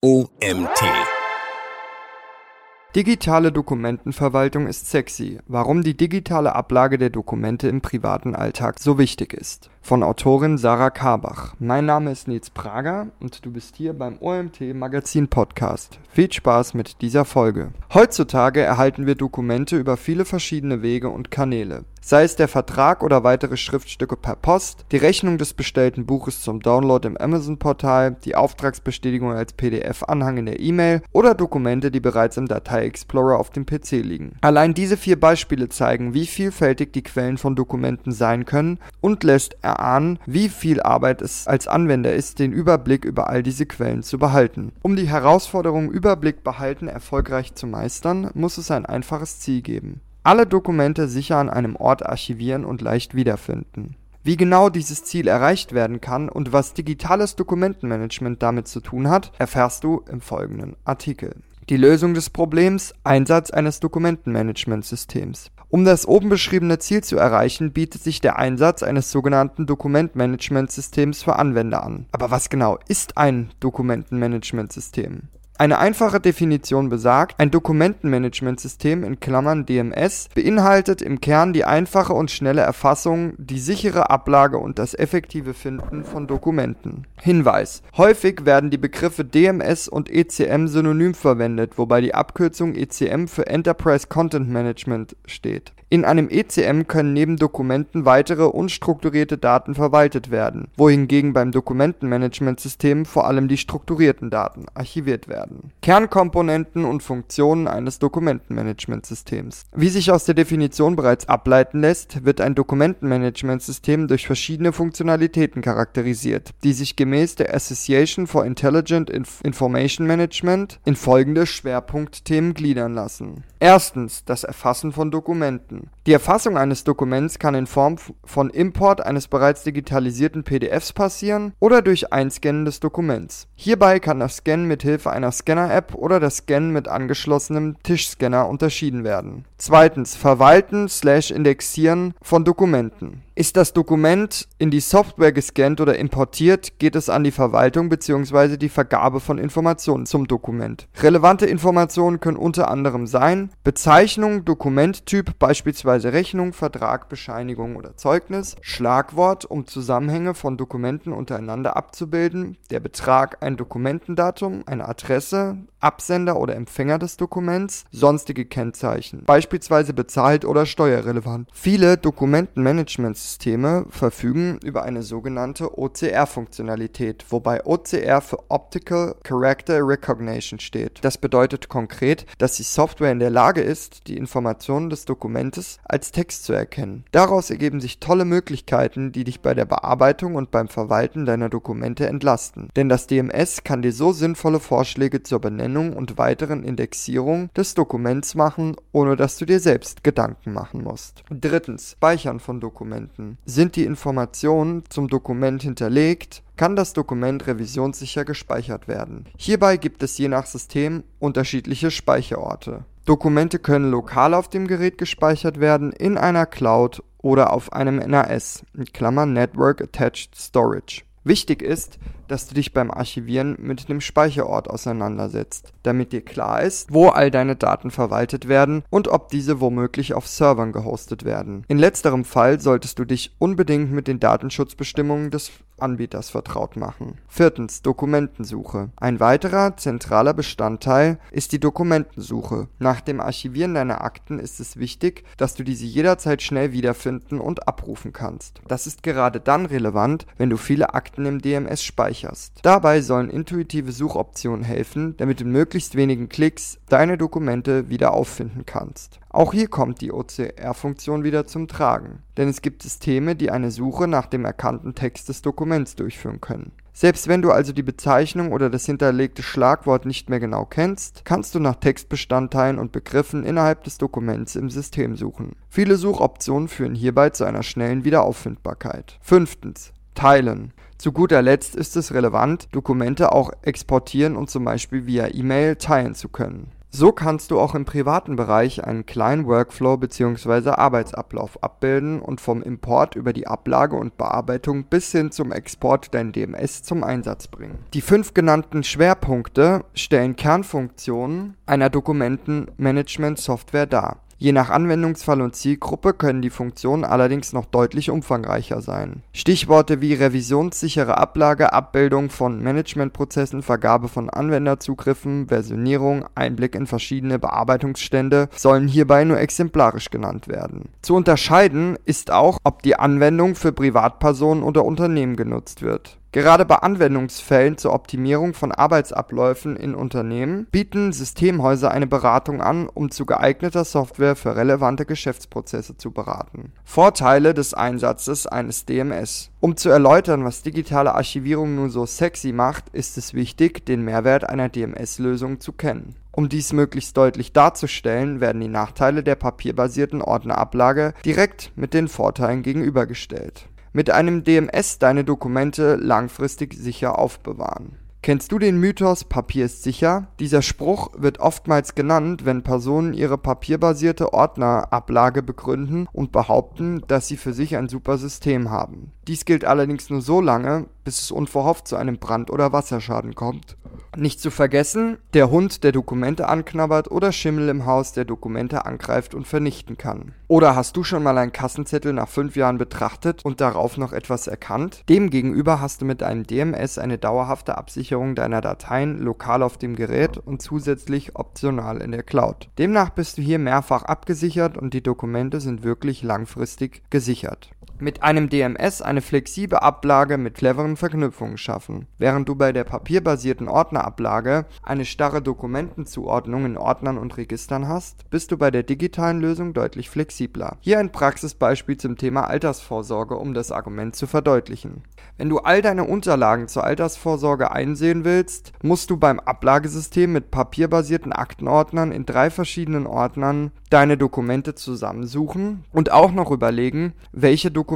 OMT. Digitale Dokumentenverwaltung ist sexy. Warum die digitale Ablage der Dokumente im privaten Alltag so wichtig ist. Von Autorin Sarah Karbach. Mein Name ist Nils Prager und du bist hier beim OMT Magazin Podcast. Viel Spaß mit dieser Folge. Heutzutage erhalten wir Dokumente über viele verschiedene Wege und Kanäle sei es der Vertrag oder weitere Schriftstücke per Post, die Rechnung des bestellten Buches zum Download im Amazon-Portal, die Auftragsbestätigung als PDF-Anhang in der E-Mail oder Dokumente, die bereits im Datei-Explorer auf dem PC liegen. Allein diese vier Beispiele zeigen, wie vielfältig die Quellen von Dokumenten sein können und lässt erahnen, wie viel Arbeit es als Anwender ist, den Überblick über all diese Quellen zu behalten. Um die Herausforderung Überblick behalten erfolgreich zu meistern, muss es ein einfaches Ziel geben alle Dokumente sicher an einem Ort archivieren und leicht wiederfinden. Wie genau dieses Ziel erreicht werden kann und was digitales Dokumentenmanagement damit zu tun hat, erfährst du im folgenden Artikel. Die Lösung des Problems Einsatz eines Dokumentenmanagementsystems. Um das oben beschriebene Ziel zu erreichen, bietet sich der Einsatz eines sogenannten Dokumentmanagementsystems für Anwender an. Aber was genau ist ein Dokumentenmanagementsystem? Eine einfache Definition besagt, ein Dokumentenmanagementsystem in Klammern (DMS) beinhaltet im Kern die einfache und schnelle Erfassung, die sichere Ablage und das effektive Finden von Dokumenten. Hinweis: Häufig werden die Begriffe DMS und ECM synonym verwendet, wobei die Abkürzung ECM für Enterprise Content Management steht in einem ECM können neben Dokumenten weitere unstrukturierte Daten verwaltet werden, wohingegen beim Dokumentenmanagementsystem vor allem die strukturierten Daten archiviert werden. Kernkomponenten und Funktionen eines Dokumentenmanagementsystems. Wie sich aus der Definition bereits ableiten lässt, wird ein Dokumentenmanagementsystem durch verschiedene Funktionalitäten charakterisiert, die sich gemäß der Association for Intelligent Inf Information Management in folgende Schwerpunktthemen gliedern lassen. Erstens das Erfassen von Dokumenten. Die Erfassung eines Dokuments kann in Form von Import eines bereits digitalisierten PDFs passieren oder durch Einscannen des Dokuments. Hierbei kann das Scannen mit Hilfe einer Scanner-App oder das Scannen mit angeschlossenem Tischscanner unterschieden werden. Verwalten/Indexieren von Dokumenten. Ist das Dokument in die Software gescannt oder importiert, geht es an die Verwaltung bzw. die Vergabe von Informationen zum Dokument. Relevante Informationen können unter anderem sein Bezeichnung, Dokumenttyp, beispielsweise Rechnung, Vertrag, Bescheinigung oder Zeugnis, Schlagwort, um Zusammenhänge von Dokumenten untereinander abzubilden, der Betrag, ein Dokumentendatum, eine Adresse, Absender oder Empfänger des Dokuments, sonstige Kennzeichen, beispielsweise bezahlt oder steuerrelevant. Viele Dokumentenmanagementsysteme verfügen über eine sogenannte OCR-Funktionalität, wobei OCR für Optical Character Recognition steht. Das bedeutet konkret, dass die Software in der Lage ist, die Informationen des Dokumentes als Text zu erkennen. Daraus ergeben sich tolle Möglichkeiten, die dich bei der Bearbeitung und beim Verwalten deiner Dokumente entlasten. Denn das DMS kann dir so sinnvolle Vorschläge zur Benennung und weiteren Indexierung des Dokuments machen, ohne dass du dir selbst Gedanken machen musst. Drittens. Speichern von Dokumenten. Sind die Informationen zum Dokument hinterlegt, kann das Dokument revisionssicher gespeichert werden. Hierbei gibt es je nach System unterschiedliche Speicherorte. Dokumente können lokal auf dem Gerät gespeichert werden, in einer Cloud oder auf einem NAS (Network Attached Storage). Wichtig ist, dass du dich beim Archivieren mit dem Speicherort auseinandersetzt, damit dir klar ist, wo all deine Daten verwaltet werden und ob diese womöglich auf Servern gehostet werden. In letzterem Fall solltest du dich unbedingt mit den Datenschutzbestimmungen des Anbieters vertraut machen. Viertens Dokumentensuche. Ein weiterer zentraler Bestandteil ist die Dokumentensuche. Nach dem Archivieren deiner Akten ist es wichtig, dass du diese jederzeit schnell wiederfinden und abrufen kannst. Das ist gerade dann relevant, wenn du viele Akten im DMS speicherst speicherst. Dabei sollen intuitive Suchoptionen helfen, damit du mit möglichst wenigen Klicks deine Dokumente wieder auffinden kannst. Auch hier kommt die OCR-Funktion wieder zum Tragen, denn es gibt Systeme, die eine Suche nach dem erkannten Text des Dokuments durchführen können. Selbst wenn du also die Bezeichnung oder das hinterlegte Schlagwort nicht mehr genau kennst, kannst du nach Textbestandteilen und Begriffen innerhalb des Dokuments im System suchen. Viele Suchoptionen führen hierbei zu einer schnellen Wiederauffindbarkeit. Fünftens. Teilen. Zu guter Letzt ist es relevant, Dokumente auch exportieren und zum Beispiel via E-Mail teilen zu können. So kannst du auch im privaten Bereich einen kleinen Workflow bzw. Arbeitsablauf abbilden und vom Import über die Ablage und Bearbeitung bis hin zum Export dein DMS zum Einsatz bringen. Die fünf genannten Schwerpunkte stellen Kernfunktionen einer Dokumentenmanagement-Software dar. Je nach Anwendungsfall und Zielgruppe können die Funktionen allerdings noch deutlich umfangreicher sein. Stichworte wie revisionssichere Ablage, Abbildung von Managementprozessen, Vergabe von Anwenderzugriffen, Versionierung, Einblick in verschiedene Bearbeitungsstände sollen hierbei nur exemplarisch genannt werden. Zu unterscheiden ist auch, ob die Anwendung für Privatpersonen oder Unternehmen genutzt wird Gerade bei Anwendungsfällen zur Optimierung von Arbeitsabläufen in Unternehmen bieten Systemhäuser eine Beratung an, um zu geeigneter Software für relevante Geschäftsprozesse zu beraten. Vorteile des Einsatzes eines DMS Um zu erläutern, was digitale Archivierung nun so sexy macht, ist es wichtig, den Mehrwert einer DMS-Lösung zu kennen. Um dies möglichst deutlich darzustellen, werden die Nachteile der papierbasierten Ordnerablage direkt mit den Vorteilen gegenübergestellt mit einem DMS deine Dokumente langfristig sicher aufbewahren. Kennst du den Mythos Papier ist sicher? Dieser Spruch wird oftmals genannt, wenn Personen ihre papierbasierte Ordnerablage begründen und behaupten, dass sie für sich ein super System haben. Dies gilt allerdings nur so lange, bis es unverhofft zu einem Brand oder Wasserschaden kommt. Nicht zu vergessen, der Hund, der Dokumente anknabbert oder Schimmel im Haus, der Dokumente angreift und vernichten kann. Oder hast du schon mal einen Kassenzettel nach fünf Jahren betrachtet und darauf noch etwas erkannt? Demgegenüber hast du mit einem DMS eine dauerhafte Absicherung deiner Dateien lokal auf dem Gerät und zusätzlich optional in der Cloud. Demnach bist du hier mehrfach abgesichert und die Dokumente sind wirklich langfristig gesichert mit einem DMS eine flexible Ablage mit cleveren Verknüpfungen schaffen. Während du bei der papierbasierten Ordnerablage eine starre Dokumentenzuordnung in Ordnern und Registern hast, bist du bei der digitalen Lösung deutlich flexibler. Hier ein Praxisbeispiel zum Thema Altersvorsorge, um das Argument zu verdeutlichen. Wenn du all deine Unterlagen zur Altersvorsorge einsehen willst, musst du beim Ablagesystem mit papierbasierten Aktenordnern in drei verschiedenen Ordnern deine Dokumente zusammensuchen und auch noch überlegen, welche Dokumente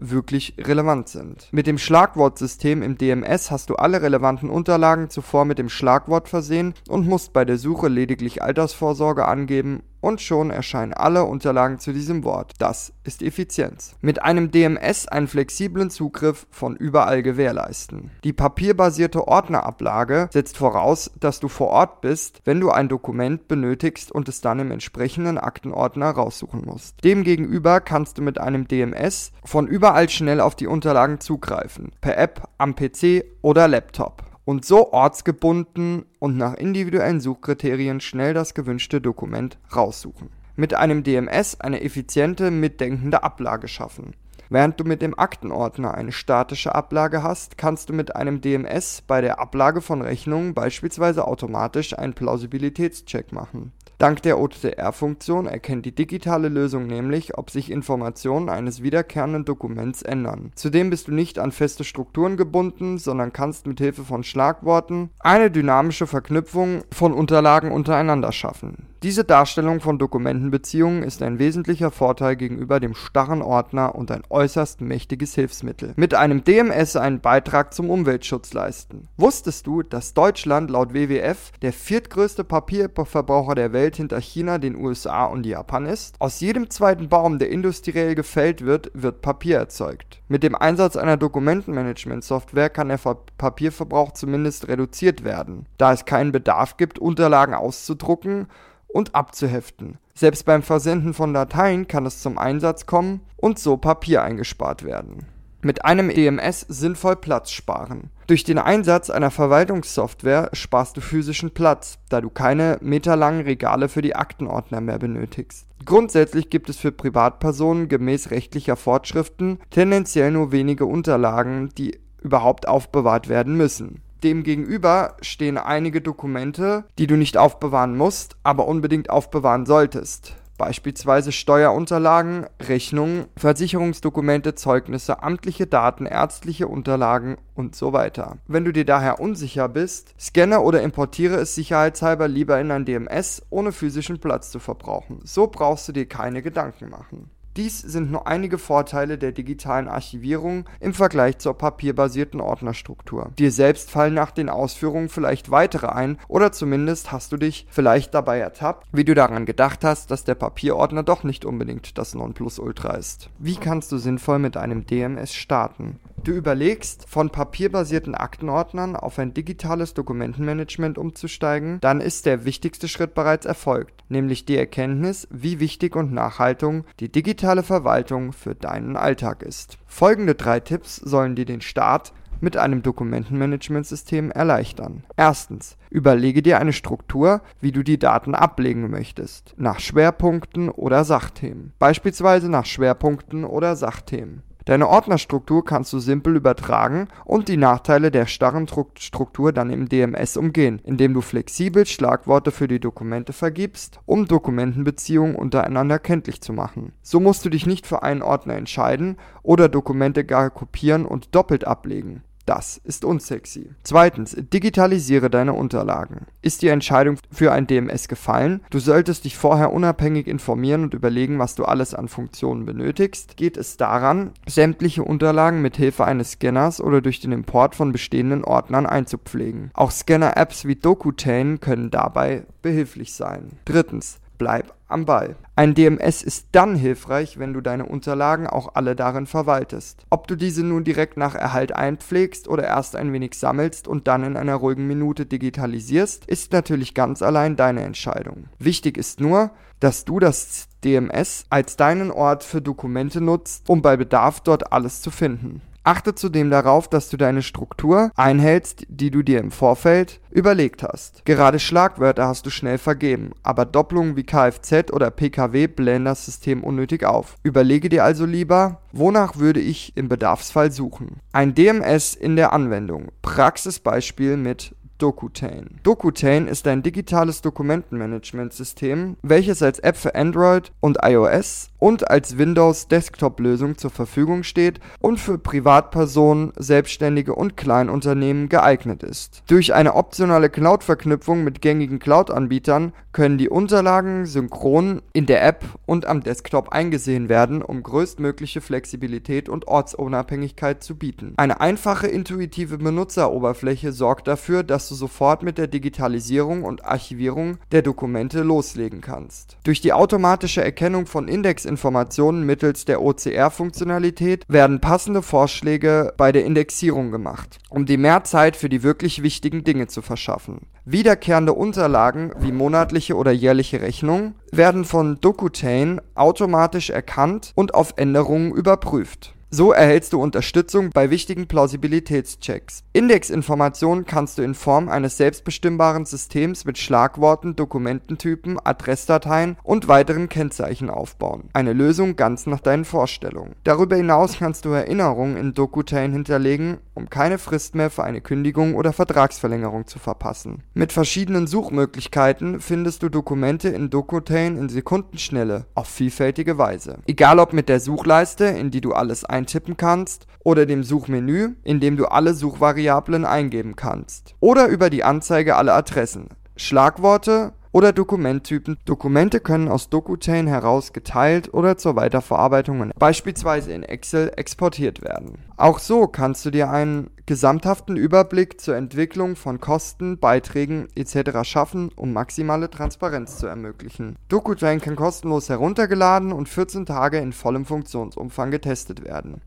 wirklich relevant sind. Mit dem Schlagwortsystem im DMS hast du alle relevanten Unterlagen zuvor mit dem Schlagwort versehen und musst bei der Suche lediglich Altersvorsorge angeben und schon erscheinen alle Unterlagen zu diesem Wort. Das ist Effizienz. Mit einem DMS einen flexiblen Zugriff von überall gewährleisten. Die papierbasierte Ordnerablage setzt voraus, dass du vor Ort bist, wenn du ein Dokument benötigst und es dann im entsprechenden Aktenordner raussuchen musst. Demgegenüber kannst du mit einem DMS von überall schnell auf die Unterlagen zugreifen, per App, am PC oder Laptop und so ortsgebunden und nach individuellen Suchkriterien schnell das gewünschte Dokument raussuchen. Mit einem DMS eine effiziente, mitdenkende Ablage schaffen. Während du mit dem Aktenordner eine statische Ablage hast, kannst du mit einem DMS bei der Ablage von Rechnungen beispielsweise automatisch einen Plausibilitätscheck machen Dank der OTR-Funktion erkennt die digitale Lösung nämlich, ob sich Informationen eines wiederkehrenden Dokuments ändern. Zudem bist du nicht an feste Strukturen gebunden, sondern kannst mit Hilfe von Schlagworten eine dynamische Verknüpfung von Unterlagen untereinander schaffen. Diese Darstellung von Dokumentenbeziehungen ist ein wesentlicher Vorteil gegenüber dem starren Ordner und ein äußerst mächtiges Hilfsmittel. Mit einem DMS einen Beitrag zum Umweltschutz leisten. Wusstest du, dass Deutschland laut WWF der viertgrößte Papierverbraucher der Welt hinter China, den USA und Japan ist? Aus jedem zweiten Baum, der industriell gefällt wird, wird Papier erzeugt. Mit dem Einsatz einer Dokumentenmanagement-Software kann der Papierverbrauch zumindest reduziert werden, da es keinen Bedarf gibt, Unterlagen auszudrucken und abzuheften. Selbst beim Versenden von Dateien kann es zum Einsatz kommen und so Papier eingespart werden. Mit einem EMS sinnvoll Platz sparen. Durch den Einsatz einer Verwaltungssoftware sparst du physischen Platz, da du keine meterlangen Regale für die Aktenordner mehr benötigst. Grundsätzlich gibt es für Privatpersonen gemäß rechtlicher Fortschriften tendenziell nur wenige Unterlagen, die überhaupt aufbewahrt werden müssen. Demgegenüber stehen einige Dokumente, die du nicht aufbewahren musst, aber unbedingt aufbewahren solltest. Beispielsweise Steuerunterlagen, Rechnungen, Versicherungsdokumente, Zeugnisse, amtliche Daten, ärztliche Unterlagen und so weiter. Wenn du dir daher unsicher bist, scanne oder importiere es sicherheitshalber lieber in ein DMS, ohne physischen Platz zu verbrauchen. So brauchst du dir keine Gedanken machen. Dies sind nur einige Vorteile der digitalen Archivierung im Vergleich zur papierbasierten Ordnerstruktur. Dir selbst fallen nach den Ausführungen vielleicht weitere ein oder zumindest hast du dich vielleicht dabei ertappt, wie du daran gedacht hast, dass der Papierordner doch nicht unbedingt das Nonplusultra ist. Wie kannst du sinnvoll mit einem DMS starten? Du überlegst, von papierbasierten Aktenordnern auf ein digitales Dokumentenmanagement umzusteigen, dann ist der wichtigste Schritt bereits erfolgt, nämlich die Erkenntnis, wie wichtig und nachhaltig die digitale Verwaltung für deinen Alltag ist. Folgende drei Tipps sollen dir den Start mit einem Dokumentenmanagementsystem erleichtern. Erstens, überlege dir eine Struktur, wie du die Daten ablegen möchtest, nach Schwerpunkten oder Sachthemen, beispielsweise nach Schwerpunkten oder Sachthemen. Deine Ordnerstruktur kannst du simpel übertragen und die Nachteile der starren Struktur dann im DMS umgehen, indem du flexibel Schlagworte für die Dokumente vergibst, um Dokumentenbeziehungen untereinander kenntlich zu machen. So musst du dich nicht für einen Ordner entscheiden oder Dokumente gar kopieren und doppelt ablegen. Das ist unsexy. Zweitens, digitalisiere deine Unterlagen. Ist die Entscheidung für ein DMS gefallen? Du solltest dich vorher unabhängig informieren und überlegen, was du alles an Funktionen benötigst. Geht es daran, sämtliche Unterlagen mit Hilfe eines Scanners oder durch den Import von bestehenden Ordnern einzupflegen. Auch Scanner-Apps wie Dokutane können dabei behilflich sein. Drittens, bleib am Ball. Ein DMS ist dann hilfreich, wenn du deine Unterlagen auch alle darin verwaltest. Ob du diese nun direkt nach Erhalt einpflegst oder erst ein wenig sammelst und dann in einer ruhigen Minute digitalisierst, ist natürlich ganz allein deine Entscheidung. Wichtig ist nur, dass du das DMS als deinen Ort für Dokumente nutzt, um bei Bedarf dort alles zu finden. Achte zudem darauf, dass du deine Struktur einhältst, die du dir im Vorfeld überlegt hast. Gerade Schlagwörter hast du schnell vergeben, aber Doppelungen wie Kfz oder Pkw blähen das System unnötig auf. Überlege dir also lieber, wonach würde ich im Bedarfsfall suchen. Ein DMS in der Anwendung. Praxisbeispiel mit Dokutane. Dokutane ist ein digitales Dokumentenmanagementsystem, welches als App für Android und iOS und als Windows Desktop-Lösung zur Verfügung steht und für Privatpersonen, Selbstständige und Kleinunternehmen geeignet ist. Durch eine optionale Cloud-Verknüpfung mit gängigen Cloud-Anbietern können die Unterlagen synchron in der App und am Desktop eingesehen werden, um größtmögliche Flexibilität und Ortsunabhängigkeit zu bieten. Eine einfache, intuitive Benutzeroberfläche sorgt dafür, dass du sofort mit der Digitalisierung und Archivierung der Dokumente loslegen kannst. Durch die automatische Erkennung von Indexinformationen mittels der OCR-Funktionalität werden passende Vorschläge bei der Indexierung gemacht, um dir mehr Zeit für die wirklich wichtigen Dinge zu verschaffen. Wiederkehrende Unterlagen wie monatliche oder jährliche Rechnungen werden von Dokutane automatisch erkannt und auf Änderungen überprüft so erhältst du Unterstützung bei wichtigen Plausibilitätschecks. Indexinformationen kannst du in Form eines selbstbestimmbaren Systems mit Schlagworten, Dokumententypen, Adressdateien und weiteren Kennzeichen aufbauen. Eine Lösung ganz nach deinen Vorstellungen. Darüber hinaus kannst du Erinnerungen in Dokutane hinterlegen, um keine Frist mehr für eine Kündigung oder Vertragsverlängerung zu verpassen. Mit verschiedenen Suchmöglichkeiten findest du Dokumente in Dokutane in Sekundenschnelle auf vielfältige Weise. Egal ob mit der Suchleiste, in die du alles ein eintippen kannst oder dem Suchmenü, in dem du alle Suchvariablen eingeben kannst. Oder über die Anzeige aller Adressen. Schlagworte oder Dokumenttypen. Dokumente können aus Dokutane heraus geteilt oder zur Weiterverarbeitung beispielsweise in Excel exportiert werden. Auch so kannst du dir einen gesamthaften Überblick zur Entwicklung von Kosten, Beiträgen etc. schaffen, um maximale Transparenz zu ermöglichen. Dokutane kann kostenlos heruntergeladen und 14 Tage in vollem Funktionsumfang getestet werden.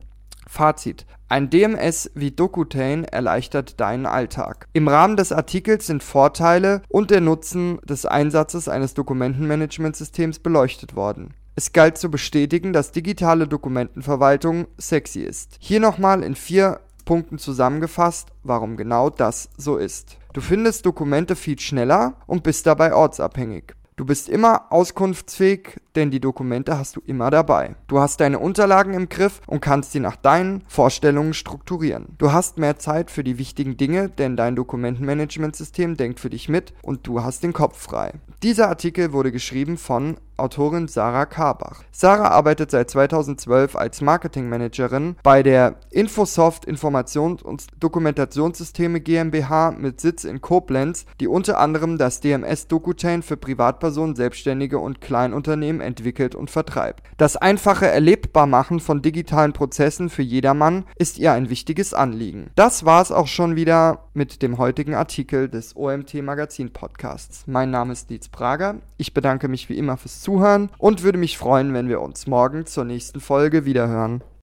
Fazit: Ein DMS wie Dokutane erleichtert deinen Alltag. Im Rahmen des Artikels sind Vorteile und der Nutzen des Einsatzes eines Dokumentenmanagementsystems beleuchtet worden. Es galt zu bestätigen, dass digitale Dokumentenverwaltung sexy ist. Hier nochmal in vier Punkten zusammengefasst, warum genau das so ist. Du findest Dokumente viel schneller und bist dabei ortsabhängig. Du bist immer auskunftsfähig, denn die Dokumente hast du immer dabei. Du hast deine Unterlagen im Griff und kannst sie nach deinen Vorstellungen strukturieren. Du hast mehr Zeit für die wichtigen Dinge, denn dein Dokumentenmanagementsystem denkt für dich mit und du hast den Kopf frei. Dieser Artikel wurde geschrieben von Autorin Sarah Karbach. Sarah arbeitet seit 2012 als Marketingmanagerin bei der Infosoft Informations- und Dokumentationssysteme GmbH mit Sitz in Koblenz, die unter anderem das DMS DocuChain für Privatpersonen, Selbstständige und Kleinunternehmen entwickelt und vertreibt. Das einfache Erlebbarmachen von digitalen Prozessen für jedermann ist ihr ein wichtiges Anliegen. Das war es auch schon wieder mit dem heutigen Artikel des OMT Magazin Podcasts. Mein Name ist Dietz Prager. Ich bedanke mich wie immer fürs Zuhören und würde mich freuen, wenn wir uns morgen zur nächsten Folge wiederhören.